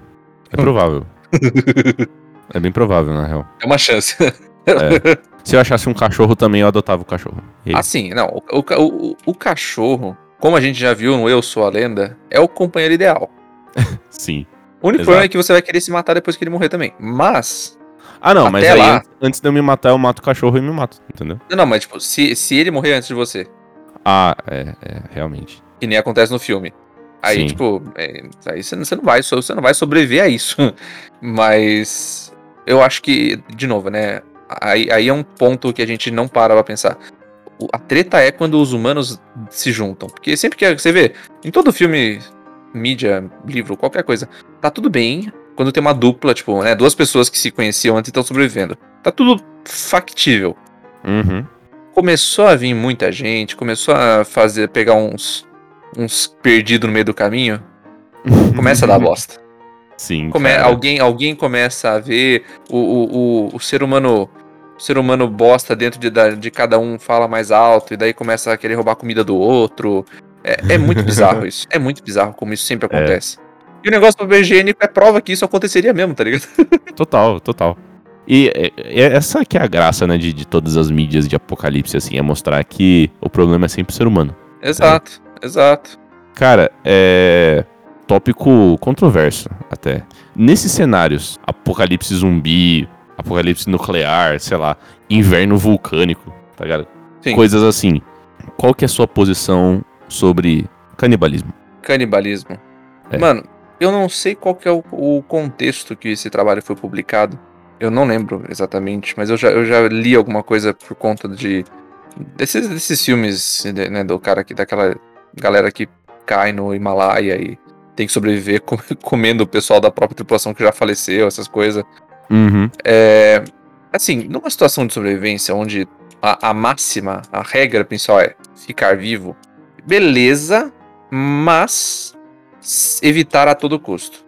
É provável. <laughs> é bem provável, na real. É uma chance. é. Se eu achasse um cachorro também, eu adotava o cachorro. Ah, sim. Não, o, o, o, o cachorro, como a gente já viu no Eu Sou a Lenda, é o companheiro ideal. <laughs> sim. O único Exato. problema é que você vai querer se matar depois que ele morrer também. Mas, Ah, não, mas aí lá... antes de eu me matar, eu mato o cachorro e me mato, entendeu? Não, não, mas tipo, se, se ele morrer antes de você. Ah, é, é, realmente. Que nem acontece no filme. Aí, Sim. tipo, é, aí você, você, não vai, você não vai sobreviver a isso. <laughs> Mas eu acho que, de novo, né? Aí, aí é um ponto que a gente não para pra pensar. A treta é quando os humanos se juntam. Porque sempre que você vê, em todo filme, mídia, livro, qualquer coisa, tá tudo bem quando tem uma dupla, tipo, né? Duas pessoas que se conheciam antes e estão sobrevivendo. Tá tudo factível. Uhum. Começou a vir muita gente, começou a fazer, pegar uns, uns perdidos no meio do caminho. <laughs> começa a dar bosta. Sim. Come alguém, alguém começa a ver o, o, o, o ser humano o ser humano bosta dentro de, de cada um fala mais alto, e daí começa a querer roubar comida do outro. É, é muito bizarro <laughs> isso. É muito bizarro como isso sempre é. acontece. É. E o negócio do papel higiênico é prova que isso aconteceria mesmo, tá ligado? <laughs> Total, total. E é, é, essa que é a graça, né, de, de todas as mídias de apocalipse, assim, é mostrar que o problema é sempre o ser humano. Exato, exato. Cara, é tópico controverso até. Nesses cenários, apocalipse zumbi, apocalipse nuclear, sei lá, inverno vulcânico, tá ligado? Sim. Coisas assim. Qual que é a sua posição sobre canibalismo? Canibalismo. É. Mano, eu não sei qual é o, o, contexto que esse trabalho foi publicado. Eu não lembro exatamente, mas eu já, eu já li alguma coisa por conta de desses, desses filmes, né, do cara que daquela galera que cai no Himalaia e tem que sobreviver <laughs> comendo o pessoal da própria tripulação que já faleceu, essas coisas. Uhum. É, assim, numa situação de sobrevivência onde a, a, máxima, a regra principal é ficar vivo, beleza, mas evitar a todo custo.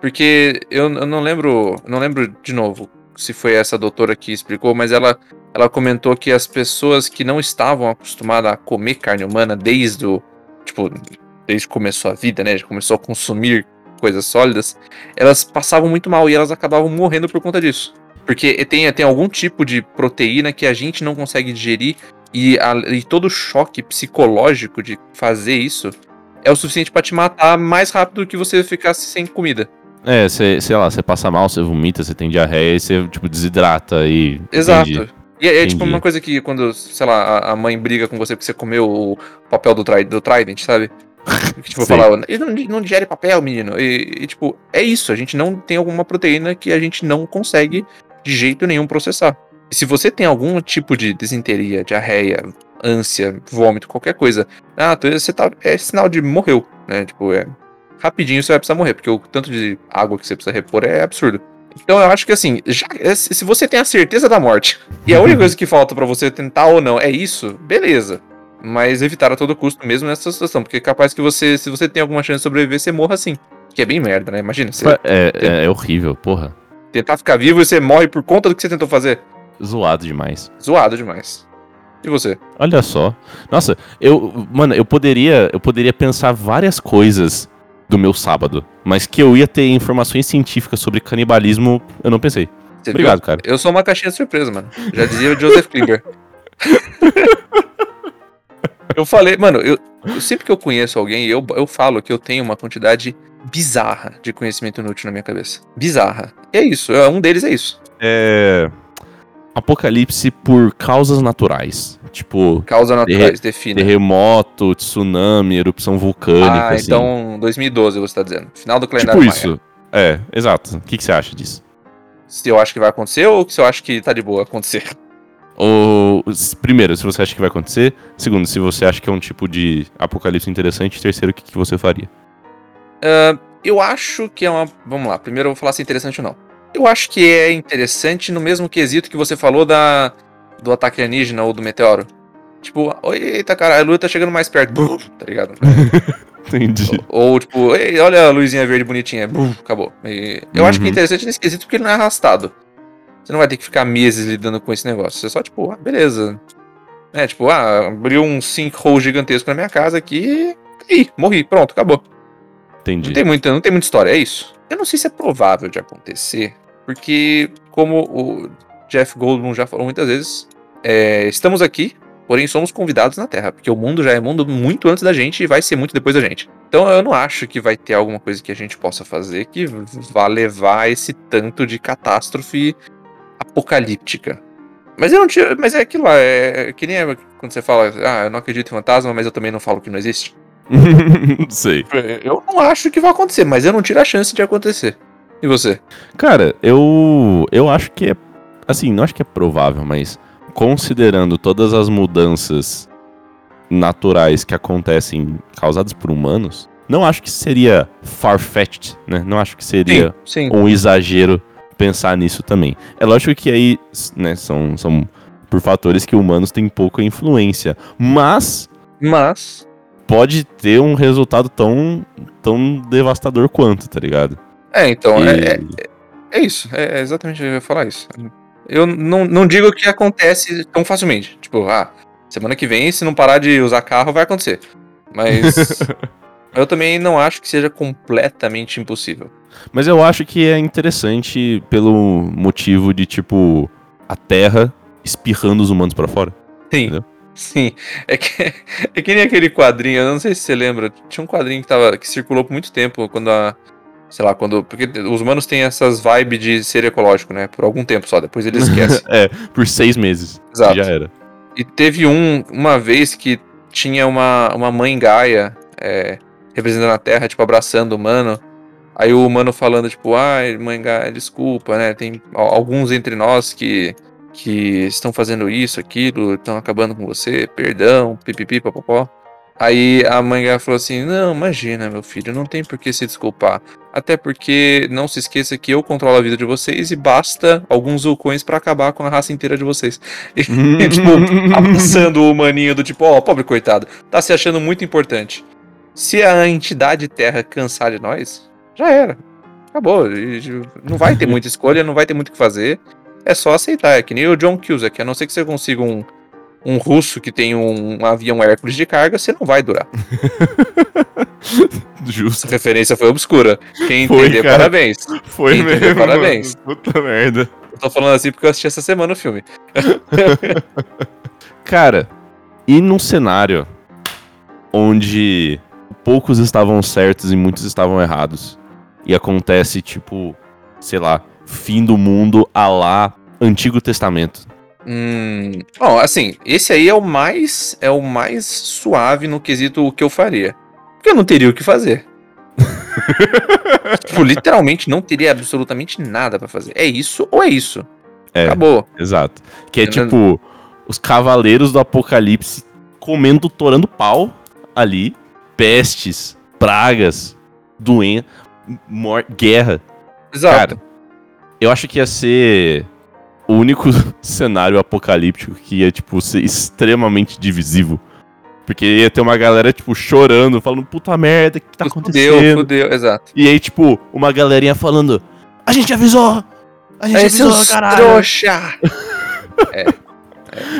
Porque eu, eu não lembro, não lembro de novo se foi essa doutora que explicou, mas ela, ela comentou que as pessoas que não estavam acostumadas a comer carne humana desde o, tipo, desde que começou a vida, né? Começou a consumir coisas sólidas, elas passavam muito mal e elas acabavam morrendo por conta disso. Porque tem, tem algum tipo de proteína que a gente não consegue digerir e, a, e todo o choque psicológico de fazer isso é o suficiente para te matar mais rápido do que você ficasse sem comida. É, cê, sei lá, você passa mal, você vomita, você tem diarreia e você, tipo, desidrata e. Exato. Entendi. E é, é tipo uma coisa que quando, sei lá, a, mãe briga com você porque você comeu o papel do, tri, do Trident, sabe? <laughs> tipo, falar, ele não, não digere papel, menino. E, e, tipo, é isso. A gente não tem alguma proteína que a gente não consegue de jeito nenhum processar. E se você tem algum tipo de desinteria, diarreia, ânsia, vômito, qualquer coisa, ah, você tá, é sinal de morreu, né? Tipo, é rapidinho você vai precisar morrer, porque o tanto de água que você precisa repor é absurdo. Então eu acho que assim, já, se você tem a certeza da morte e a única <laughs> coisa que falta para você tentar ou não é isso, beleza mas evitar a todo custo mesmo nessa situação, porque é capaz que você, se você tem alguma chance de sobreviver, você morra assim. Que é bem merda, né? Imagina. Você é, é, é, horrível, porra. Tentar ficar vivo e você morre por conta do que você tentou fazer. Zoado demais. Zoado demais. E você? Olha só. Nossa, eu, mano, eu poderia, eu poderia pensar várias coisas do meu sábado, mas que eu ia ter informações científicas sobre canibalismo, eu não pensei. Você Obrigado, viu? cara. Eu sou uma caixinha de surpresa, mano. Já dizia o Joseph Klinger. <laughs> Eu falei, mano, eu, sempre que eu conheço alguém, eu, eu falo que eu tenho uma quantidade bizarra de conhecimento inútil na minha cabeça. Bizarra. E é isso, é, um deles é isso. É. Apocalipse por causas naturais. Tipo. Causas naturais, define. Terremoto, tsunami, erupção vulcânica. Ah, assim. então 2012 você tá dizendo. Final do calendário tipo isso. É, exato. O que, que você acha disso? Se eu acho que vai acontecer ou se eu acho que tá de boa acontecer? <laughs> Ou, primeiro, se você acha que vai acontecer. Segundo, se você acha que é um tipo de apocalipse interessante. Terceiro, o que, que você faria? Uh, eu acho que é uma. Vamos lá, primeiro eu vou falar se é interessante ou não. Eu acho que é interessante no mesmo quesito que você falou da do ataque alienígena ou do meteoro. Tipo, eita cara, a lua tá chegando mais perto. Bum, tá ligado? <laughs> Entendi. Ou, ou tipo, olha a luzinha verde bonitinha. Bum, acabou. E eu uhum. acho que é uhum. interessante nesse quesito porque ele não é arrastado. Você não vai ter que ficar meses lidando com esse negócio. Você só, tipo, ah, beleza. É, tipo, ah, abriu um sinkhole gigantesco na minha casa aqui e morri, pronto, acabou. Entendi. Não tem, muita, não tem muita história, é isso. Eu não sei se é provável de acontecer, porque, como o Jeff Goldblum já falou muitas vezes, é, estamos aqui, porém somos convidados na Terra, porque o mundo já é mundo muito antes da gente e vai ser muito depois da gente. Então eu não acho que vai ter alguma coisa que a gente possa fazer que vá levar esse tanto de catástrofe apocalíptica. Mas eu não tiro, mas é aquilo lá, é, é que nem é quando você fala, ah, eu não acredito em fantasma, mas eu também não falo que não existe. <laughs> Sei. Eu não acho que vai acontecer, mas eu não tiro a chance de acontecer. E você? Cara, eu eu acho que é assim, não acho que é provável, mas considerando todas as mudanças naturais que acontecem causadas por humanos, não acho que seria far-fetched, né? Não acho que seria sim, sim. um exagero pensar nisso também. É lógico que aí, né, são, são por fatores que humanos têm pouca influência, mas Mas, pode ter um resultado tão tão devastador quanto, tá ligado? É, então, E- é, é, é isso, é exatamente, eu ia falar isso. Eu não, não digo que acontece tão facilmente. Tipo, ah, semana que vem, se não parar de usar carro, vai acontecer. Mas <laughs> eu também não acho que seja completamente impossível. Mas eu acho que é interessante pelo motivo de, tipo, a Terra espirrando os humanos pra fora. Sim. Entendeu? Sim. É que, <laughs> é que nem aquele quadrinho, eu não sei se você lembra. Tinha um quadrinho que, tava, que circulou por muito tempo, quando a. Sei lá, quando. Porque os humanos têm essas vibes de ser ecológico, né? Por algum tempo só, depois eles esquecem. <laughs> é, por seis meses. Exato. Já era. E teve um, uma vez que tinha uma, uma mãe Gaia é, representando a Terra, tipo, abraçando o humano. Aí o humano falando, tipo, ai, mãe Gaia, desculpa, né? Tem al- alguns entre nós que, que estão fazendo isso, aquilo, estão acabando com você, perdão, pipipi, papapó. Aí a mãe falou assim: Não, imagina, meu filho, não tem por que se desculpar. Até porque não se esqueça que eu controlo a vida de vocês e basta alguns vulcões pra acabar com a raça inteira de vocês. <laughs> E, <laughs> tipo, abraçando o humaninho do tipo, ó, pobre coitado, tá se achando muito importante. Se a entidade Terra cansar de nós, já era. Acabou. Não vai ter <laughs> muita escolha, não vai ter muito o que fazer. É só aceitar. É que nem o John Cusack, a não ser que você consiga um, um russo que tem um, avião Hércules de carga, você não vai durar. <laughs> Justo. Essa referência foi obscura. Quem Foi, entender, cara. parabéns. Foi Entendeu? mesmo. Parabéns. mano. Puta merda. Eu tô falando assim porque eu assisti essa semana o filme. <laughs> Cara, e num cenário onde poucos estavam certos e muitos estavam errados, e acontece, tipo, sei lá, fim do mundo a lá Antigo Testamento. Hum, bom, assim, esse aí é o mais é o mais suave no quesito o que eu faria. Porque eu não teria o que fazer. <laughs> tipo, literalmente não teria absolutamente nada pra fazer. É isso ou é isso? É. Acabou. Exato. Que é tipo, os cavaleiros do apocalipse comendo, torando pau ali. Pestes, pragas, doença, guerra. Exato. Cara, eu acho que ia ser o único <laughs> cenário apocalíptico que ia, tipo, ser extremamente divisivo. Porque ia ter uma galera, tipo, chorando, falando, puta merda, o que tá fudeu, acontecendo? fudeu, exato. E aí, tipo, uma galerinha falando, a gente avisou! A gente Aí, avisou, caralho! trouxa! <laughs>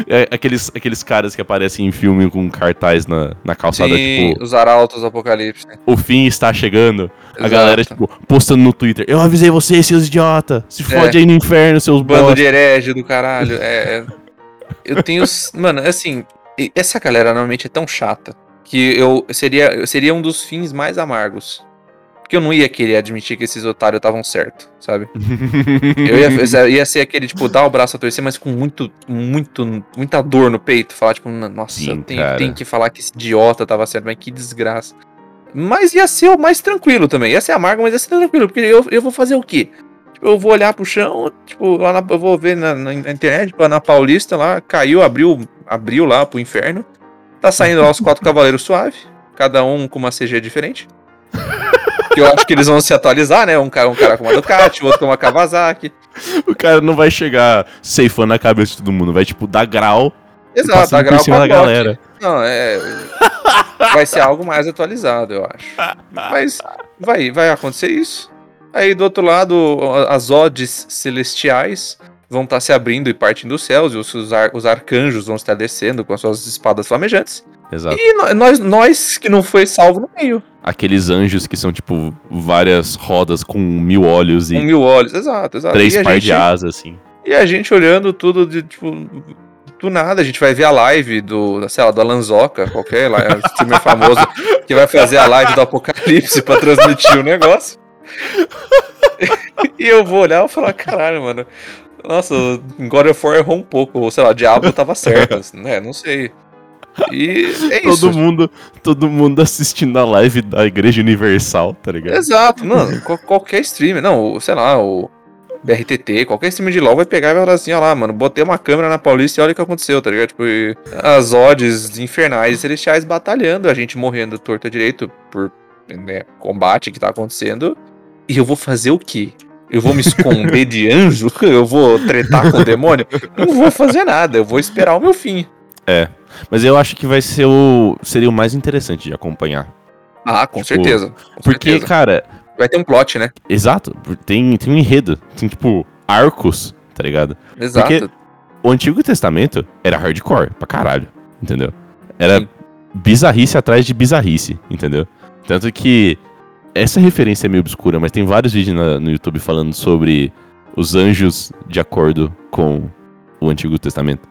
É, aqueles, aqueles caras que aparecem em filme com cartaz na, na calçada, Sim, tipo, os arautos do apocalipse. o fim está chegando. A Exato. galera, tipo, postando no Twitter, eu avisei vocês, seus idiota! Se fode aí no inferno, seus Bando bosta! de herege do caralho. É, é- eu tenho. Mano, assim, essa galera normalmente é tão chata que eu seria, eu seria um dos fins mais amargos. Porque eu não ia querer admitir que esses otários estavam certo, sabe? Eu ia, eu ia ser aquele, tipo, dar o braço a torcer, mas com muito, muito, muita dor no peito. Falar, tipo, nossa, Sim, eu tenho, cara. tenho que falar que esse idiota tava certo, mas que desgraça. Mas ia ser o mais tranquilo também. Ia ser amargo, mas ia ser tranquilo. Porque eu, eu vou fazer o quê? Tipo, eu vou olhar pro chão, tipo, lá na- eu vou ver na, na internet, tipo, na Paulista lá, caiu, abriu, abriu lá pro inferno. Tá saindo lá os quatro <laughs> cavaleiros suave, cada um com uma CG diferente. Que eu acho que eles vão se atualizar, né? Um cara, um cara com uma Ducati, o outro com uma Kawasaki. O cara não vai chegar ceifando a cabeça de todo mundo, vai, tipo, dar grau Exato, a grau por cima da galera. Não, é. Vai ser algo mais atualizado, eu acho. Mas vai, vai acontecer isso. Aí do outro lado, as odes celestiais vão estar se abrindo e partindo dos céus, e os, ar- os arcanjos vão estar descendo com as suas espadas flamejantes. Exato. E nós, nós que não foi salvo no meio, Aqueles anjos que são, tipo, várias rodas com mil olhos e com mil olhos. Exato, exato. três par gente, de asas, assim. e a gente olhando tudo de tipo. Do nada, a gente vai ver a live do, sei lá, do Alanzoca, qualquer lá, <laughs> streamer famoso, que vai fazer a live do Apocalipse pra transmitir o negócio. <laughs> e eu vou olhar e falar, caralho, mano, Nossa, God of War errou um pouco. Ou sei lá, Diablo tava certo, né? Não sei. E é todo isso. Mundo, todo mundo assistindo a live da Igreja Universal, tá ligado? Exato, mano. qual- qualquer streamer, não, sei lá, o BRTT, qualquer streamer de LoL vai pegar e vai falar assim, ó lá, mano, botei uma câmera na Paulista e olha o que aconteceu, tá ligado? Tipo, as odds infernais e celestiais batalhando, a gente morrendo torta direito por né, combate que tá acontecendo. E eu vou fazer o quê? Eu vou me esconder de <laughs> anjo? Eu vou tretar com o demônio? Não vou fazer nada, eu vou esperar o meu fim. Mas eu acho que vai ser o. Seria o mais interessante de acompanhar. Ah, com Tipo, certeza. Com Porque, certeza. cara, Vai ter um plot, né? exato, tem, tem um enredo. Tem, tipo, arcos, tá ligado? Exato. Porque- O Antigo Testamento era hardcore pra caralho, entendeu? Era Sim. bizarrice atrás de bizarrice, entendeu? Tanto que essa referência é meio obscura, mas tem vários vídeos na- no YouTube falando sobre os anjos de acordo com o Antigo Testamento.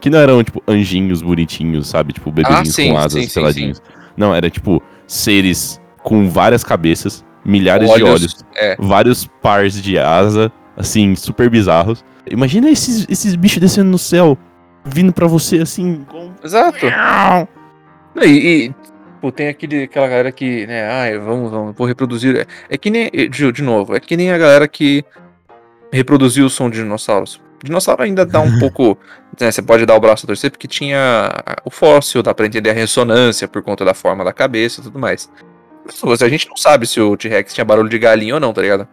Que não eram, tipo, anjinhos bonitinhos, sabe? Tipo, bebedinhos Ah, sim, com asas sim, sim, peladinhos. Não, era, tipo, seres com várias cabeças, milhares de olhos, É. vários pares de asa, assim, super bizarros. Imagina esses, esses bichos descendo no céu, vindo pra você, assim, com... Exato. E, e, pô, tem aquele, aquela galera que, né, ai, vamos, vamos, vou reproduzir. É, é que nem, de, de novo, é que nem a galera que reproduziu o som de dinossauros. Dinossauro ainda dá um <laughs> pouco. Né, você pode dar o braço a torcer porque tinha o fóssil, dá pra entender a ressonância por conta da forma da cabeça e tudo mais. Mas a gente não sabe se o T-Rex tinha barulho de galinha ou não, tá ligado?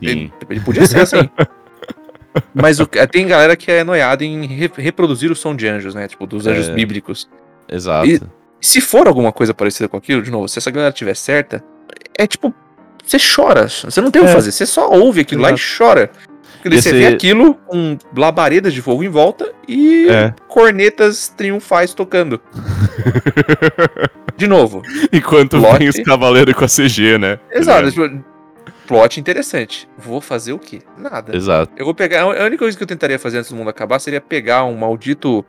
Ele, ele podia ser assim. <laughs> Mas o- tem galera que é noiada em re- reproduzir o som de anjos, né? Tipo, dos anjos É. bíblicos. Exato. E- Se for alguma coisa parecida com aquilo, de novo, se essa galera tiver certa, é tipo, você chora. Você não tem o que É. fazer, você só ouve aquilo lá e chora. Porque você vê aquilo com labaredas de fogo em volta e É. cornetas triunfais tocando. <laughs> De novo. Enquanto Plot. vem os cavaleiros com a CG, né? Exato. tipo, plot interessante. Vou fazer o quê? Nada. Exato. Eu vou pegar. A única coisa que eu tentaria fazer antes do mundo acabar seria pegar um maldito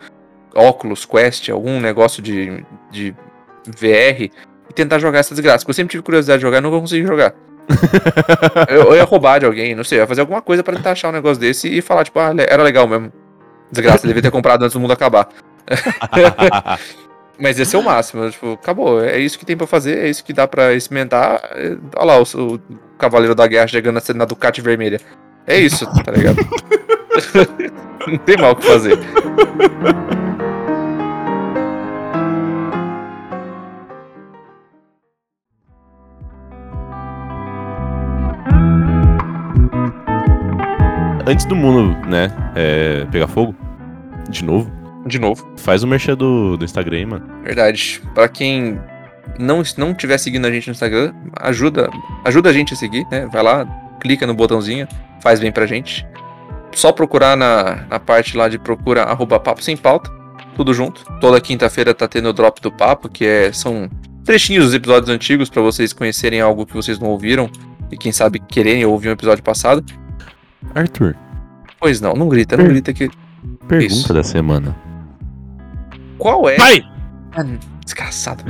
Oculus Quest, algum negócio de, de VR e tentar jogar essa desgraça. Porque eu sempre tive curiosidade de jogar e nunca consegui jogar. <laughs> eu, eu ia roubar de alguém, não sei, eu ia fazer alguma coisa pra tentar achar um negócio desse e falar, tipo, ah, era legal mesmo. Desgraça, devia ter comprado antes do mundo acabar. <laughs> Mas ia ser o máximo, tipo, acabou. É isso que tem pra fazer, é isso que dá pra experimentar. É, Olha lá, o, o Cavaleiro da Guerra chegando na, na Ducati vermelha. É isso, tá ligado? <laughs> Não tem mal o que fazer. Antes do mundo, né, é, pegar fogo, de novo, De novo, faz o merchan do, do Instagram aí, mano. verdade. Pra quem não não tiver seguindo a gente no Instagram, ajuda, ajuda a gente a seguir, né? Vai lá, clica no botãozinho, faz bem pra gente. Só procurar na, na parte lá de procura arroba papo sem pauta, tudo junto. Toda quinta-feira tá tendo o drop do papo, que é, são trechinhos dos episódios antigos pra vocês conhecerem algo que vocês não ouviram e quem sabe quererem ouvir um episódio passado. Arthur, Pois não, não grita, não grita que pergunta Isso. da semana. qual é Vai! Ah, Desgraçado.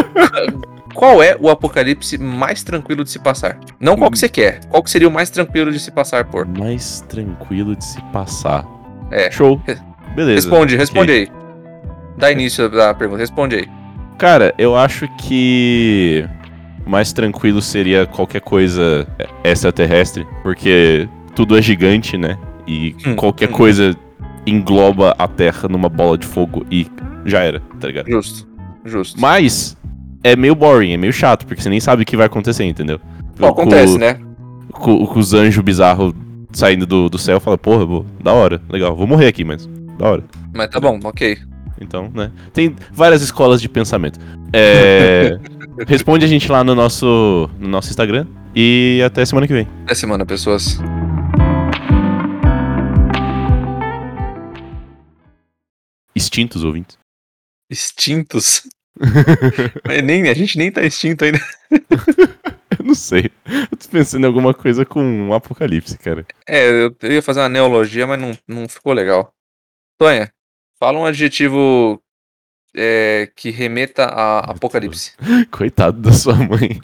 <laughs> qual é o apocalipse mais tranquilo de se passar? Não qual que você quer. Qual que seria o mais tranquilo de se passar por? Mais tranquilo de se passar. É. Show. Beleza. Responde, responde aí. Dá início da pergunta, responde aí. Cara, eu acho que mais tranquilo seria qualquer coisa extraterrestre, porque tudo é gigante, né? E Hum, qualquer hum. coisa engloba a Terra numa bola de fogo e já era, tá ligado? Justo. Justo. Mas é meio boring, é meio chato, porque você nem sabe o que vai acontecer, entendeu? Bom, acontece, com, né? Com, com os anjos bizarros saindo do, do céu, fala, porra, vou, da hora, legal, vou morrer aqui, mas da hora. Mas tá bom, ok. Então, né? Tem várias escolas de pensamento. É, <laughs> responde a gente lá no nosso, no nosso Instagram. E até semana que vem. Até semana, pessoas. Extintos ouvintes. Extintos. <laughs> Nem, a gente nem tá extinto ainda. <laughs> Eu não sei. Eu tô pensando em alguma coisa com um apocalipse, cara. É, eu, eu ia fazer uma neologia, mas não, não ficou legal. Tonha, fala um adjetivo é, que remeta a apocalipse. <laughs> Coitado da sua mãe.